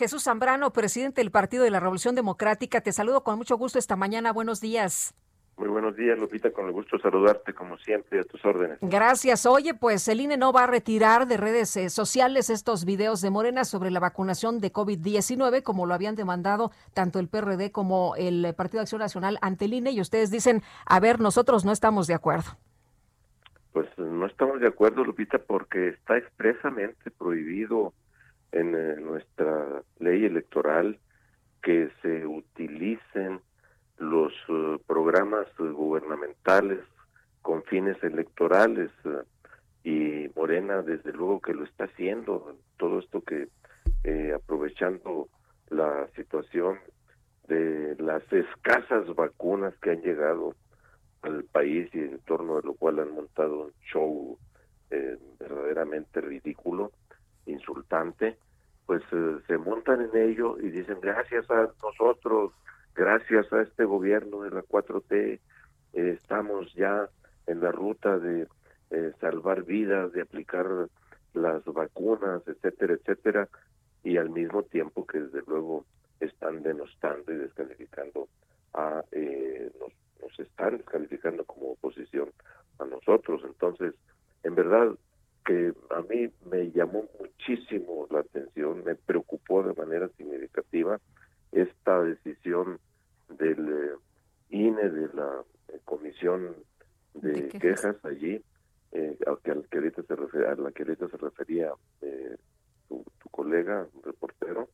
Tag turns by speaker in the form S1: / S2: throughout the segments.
S1: Jesús Zambrano, presidente del Partido de la Revolución Democrática, te saludo con mucho gusto esta mañana. Buenos días.
S2: Muy buenos días, Lupita, con el gusto saludarte como siempre a tus órdenes.
S1: Gracias. Oye, pues el INE no va a retirar de redes eh, sociales estos videos de Morena sobre la vacunación de COVID-19, como lo habían demandado tanto el PRD como el Partido de Acción Nacional ante el INE, y ustedes dicen, a ver, nosotros no estamos de acuerdo.
S2: Pues no estamos de acuerdo, Lupita, porque está expresamente prohibido en eh, nuestra ley electoral que se utilicen los uh, programas uh, gubernamentales con fines electorales y Morena desde luego que lo está haciendo todo esto que eh, aprovechando la situación de las escasas vacunas que han llegado al país y en torno de lo cual han montado un show eh, verdaderamente ridículo, insultante, pues se montan en ello y dicen gracias a nosotros gracias a este gobierno de la 4T eh, estamos ya en la ruta de eh, salvar vidas, de aplicar las vacunas, etcétera, etcétera, y al mismo tiempo que desde luego están denostando y descalificando a eh, nos, nos están descalificando como oposición a nosotros. Entonces, en verdad que a mí me llamó muchísimo la atención, me preocupó de manera significativa esta decisión del eh, INE, de la eh, Comisión de, quejas? allí, eh, a, al que ahorita se refer, a la que ahorita se refería eh, tu, tu, colega, reportero,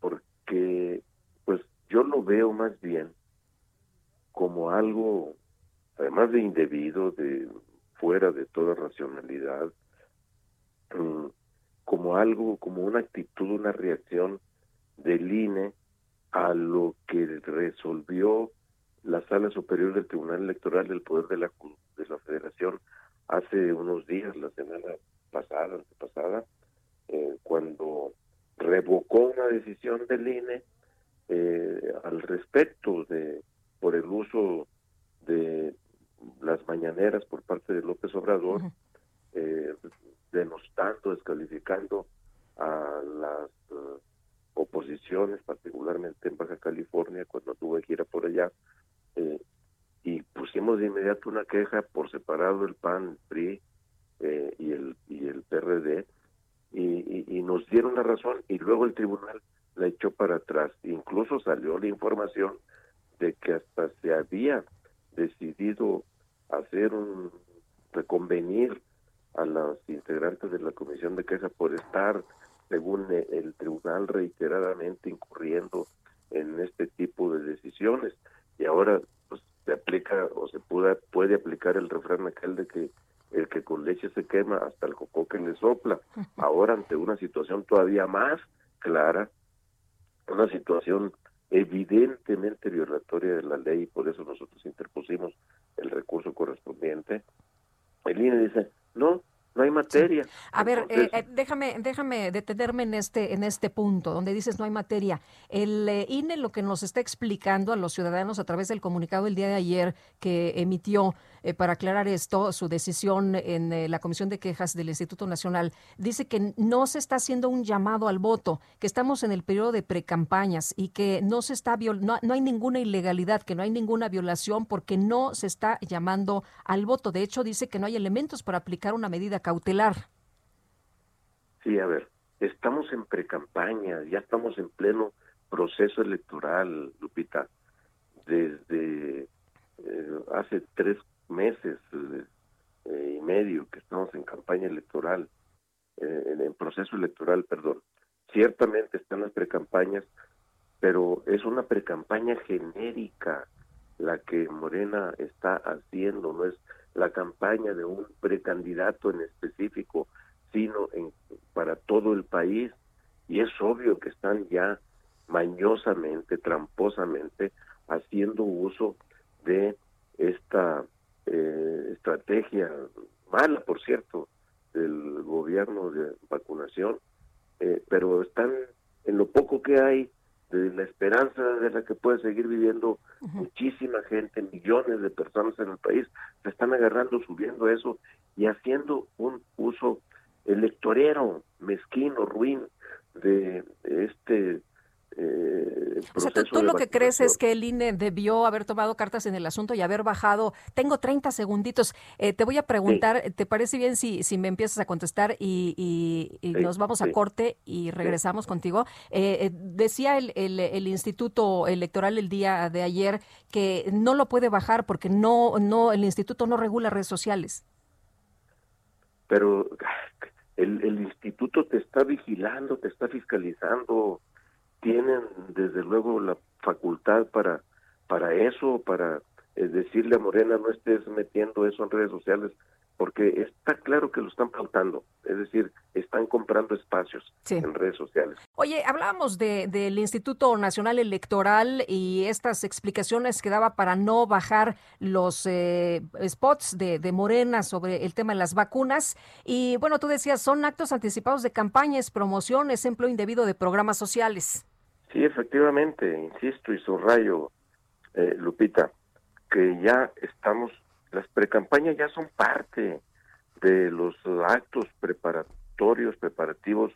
S2: porque pues yo lo veo más bien como algo, además de indebido, de fuera de toda racionalidad, mm, como algo, como una actitud, una reacción del INE a lo que resolvió la Sala Superior del Tribunal Electoral del Poder de la, de la Federación hace unos días, la semana pasada, antepasada, eh, cuando revocó una decisión del INE eh, al respecto de por el uso de las mañaneras por parte de López Obrador, eh, denostando, descalificando a las oposiciones, particularmente en Baja California, cuando tuve que ir a por allá, eh, y pusimos de inmediato una queja por separado el PAN, el PRI eh, y, el, y el PRD, y, y, nos dieron la razón, y luego el tribunal la echó para atrás. Incluso salió la información de que hasta se había decidido hacer un reconvenir a los integrantes de la comisión de queja por estar según e, el tribunal reiteradamente incurriendo en este tipo de decisiones. Y ahora pues se aplica o se pueda, puede aplicar el refrán aquel de que el que con leche se quema hasta el coco que le sopla. Ahora ante una situación todavía más clara una situación evidentemente violatoria de la ley por eso nosotros interpusimos el recurso correspondiente el INE dice no no hay materia.
S1: A ver, eh, eh, déjame, déjame detenerme en este, en este punto, donde dices no hay materia. El eh, INE lo que nos está explicando a los ciudadanos a través del comunicado el día de ayer que emitió para aclarar esto, su decisión en la Comisión de Quejas del Instituto Nacional, dice que no se está haciendo un llamado al voto, que estamos en el periodo de precampañas y que no se está no, no hay ninguna ilegalidad, que no hay ninguna violación porque no se está llamando al voto. De hecho, dice que no hay elementos para aplicar una medida cautelar.
S2: Sí, a ver, estamos en precampaña, ya estamos en pleno proceso electoral, Lupita. Desde eh, hace tres meses eh, y medio que estamos en campaña electoral, eh, en, proceso electoral, perdón. Ciertamente están las precampañas, pero es una precampaña genérica la que Morena está haciendo, no es la campaña de un precandidato en específico, sino en, para todo el país. Y es obvio que están ya mañosamente, tramposamente, haciendo uso de esta eh, estrategia mala, por cierto, del gobierno de vacunación, eh, pero están en lo poco que hay de la esperanza de la que puede seguir viviendo muchísima gente, millones de personas en el país, se están agarrando, subiendo eso y haciendo un uso electorero, mezquino, ruin de este
S1: o sea, tú, lo que crees es que el INE debió haber tomado cartas en el asunto y haber bajado. Tengo 30 segunditos. Eh, te voy a preguntar, ¿te parece bien si, si me empiezas a contestar y, nos vamos a corte y regresamos contigo? Eh, eh, decía el, el, el, Instituto Electoral el día de ayer que no lo puede bajar porque no, no, el instituto no regula redes sociales.
S2: Pero el, el instituto te está vigilando, te está fiscalizando tienen desde luego la facultad para para eso, para eh, decirle a Morena no estés metiendo eso en redes sociales, porque está claro que lo están pautando, es decir, están comprando espacios en redes sociales.
S1: Oye, hablábamos de, del Instituto Nacional Electoral y estas explicaciones que daba para no bajar los eh, spots de, de, Morena sobre el tema de las vacunas. Y bueno, tú decías, son actos anticipados de campañas, promociones, empleo indebido de programas sociales.
S2: Sí, efectivamente, insisto y subrayo, eh, Lupita, que ya estamos, las precampañas ya son parte de los actos preparatorios, preparativos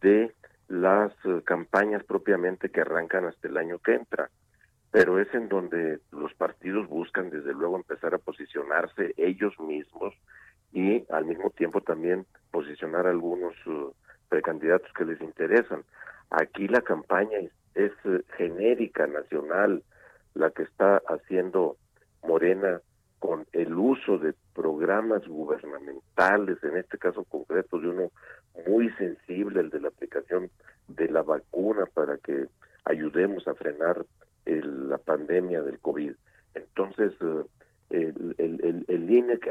S2: de las eh, campañas propiamente que arrancan hasta el año que entra. Pero es en donde los partidos buscan desde luego empezar a posicionarse ellos mismos y al mismo tiempo también posicionar algunos uh, precandidatos que les interesan. Aquí la campaña es, eh, genérica, nacional, la que está haciendo Morena con el uso de programas gubernamentales, en este caso concreto de uno muy sensible, el de la aplicación de la vacuna para que ayudemos a frenar la pandemia del COVID. Entonces, eh, el, el, el, INE que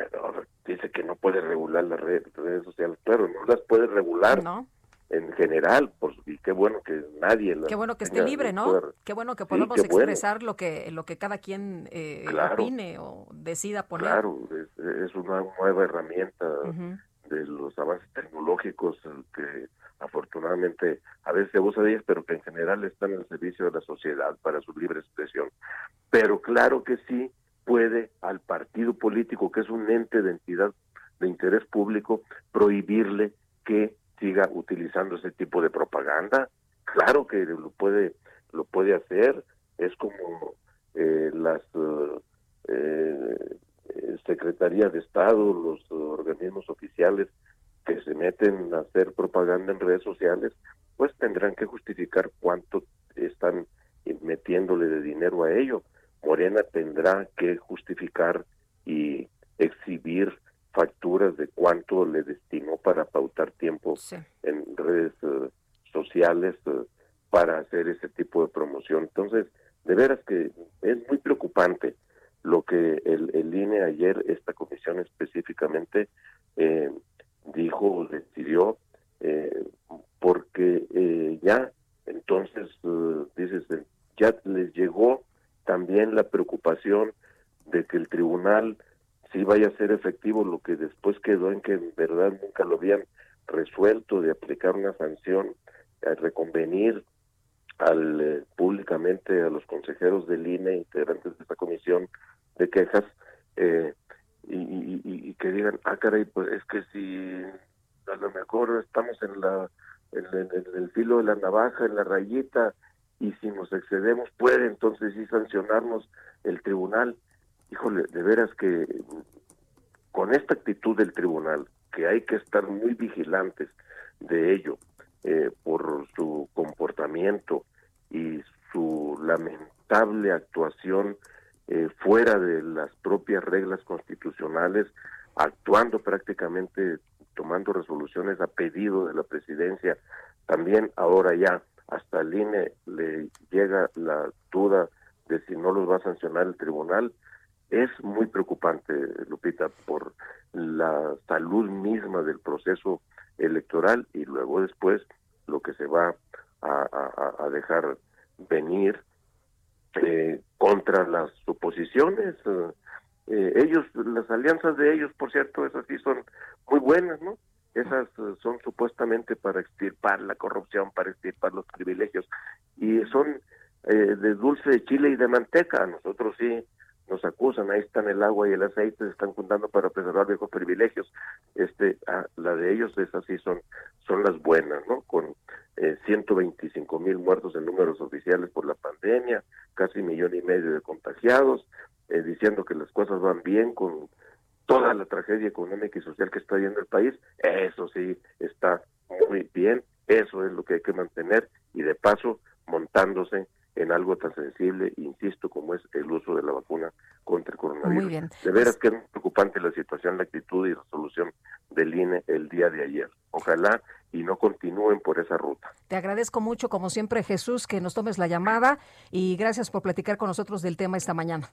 S2: dice que no puede regular las redes, sociales, claro, no las puede regular. No en general, pues, y qué bueno que nadie...
S1: Qué bueno que esté libre, ¿no? Qué bueno que podamos expresar lo que lo que cada quien eh, opine o decida poner.
S2: Claro, es, una nueva herramienta de los avances tecnológicos que afortunadamente a veces se usa de ellas, pero que en general están al servicio de la sociedad para su libre expresión. Pero claro que sí puede al partido político, que es un ente de entidad de interés público, prohibirle que siga utilizando ese tipo de propaganda. Claro que lo puede, lo puede hacer. Es como eh, las eh, eh, secretarías de Estado, los organismos oficiales que se meten a hacer propaganda en redes sociales, pues tendrán que justificar cuánto están metiéndole de dinero a ello. Morena tendrá que justificar y exhibir facturas de cuánto le destinó para pautar tiempo en redes eh, sociales eh, para hacer ese tipo de promoción. Entonces, de veras que es muy preocupante lo que el, el INE ayer, esta comisión específicamente, eh, dijo o decidió, porque ya entonces, dices, ya les llegó también la preocupación de que el tribunal si vaya a ser efectivo lo que después quedó en que en verdad nunca lo habían resuelto de aplicar una sanción, a reconvenir al eh, públicamente a los consejeros del INE, integrantes de esta comisión de quejas, eh, y, que digan, ah, caray, pues es que si a lo mejor estamos en la en, el filo de la navaja, en la rayita, y si nos excedemos puede entonces sí sancionarnos el tribunal híjole, de veras que con esta actitud del tribunal, que hay que estar muy vigilantes de ello, eh, por su comportamiento y su lamentable actuación eh, fuera de las propias reglas constitucionales, actuando prácticamente, tomando resoluciones a pedido de la presidencia, también ahora ya hasta el INE le llega la duda de si no los va a sancionar el tribunal, es muy preocupante, Lupita, por la salud misma del proceso electoral y luego después lo que se va a, dejar venir eh, contra las oposiciones. Eh, ellos, las alianzas de ellos, por cierto, esas sí son muy buenas, ¿no? Esas son supuestamente para extirpar la corrupción, para extirpar los privilegios, y son de dulce de chile y de manteca. Nosotros sí nos acusan, ahí están el agua y el aceite, se están juntando para preservar viejos privilegios. Este, ah, la de ellos esas sí son, son las buenas, ¿no? Con eh, 125 mil muertos en números oficiales por la pandemia, casi millón y medio de contagiados, eh, diciendo que las cosas van bien con toda la tragedia económica y social que está viendo el país, eso sí está muy bien, eso es lo que hay que mantener y de paso montándose en algo tan sensible, insisto, como es el uso de la vacuna contra el coronavirus. Muy bien. De veras que es preocupante la situación, la actitud y resolución del INE el día de ayer. Ojalá y no continúen por esa ruta.
S1: Te agradezco mucho, como siempre, Jesús, que nos tomes la llamada y gracias por platicar con nosotros del tema esta mañana.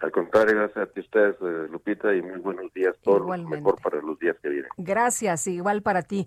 S2: Al contrario, gracias a ti ustedes, eh, Lupita, y muy buenos días. Todo mejor para los días que vienen.
S1: Gracias, igual para ti.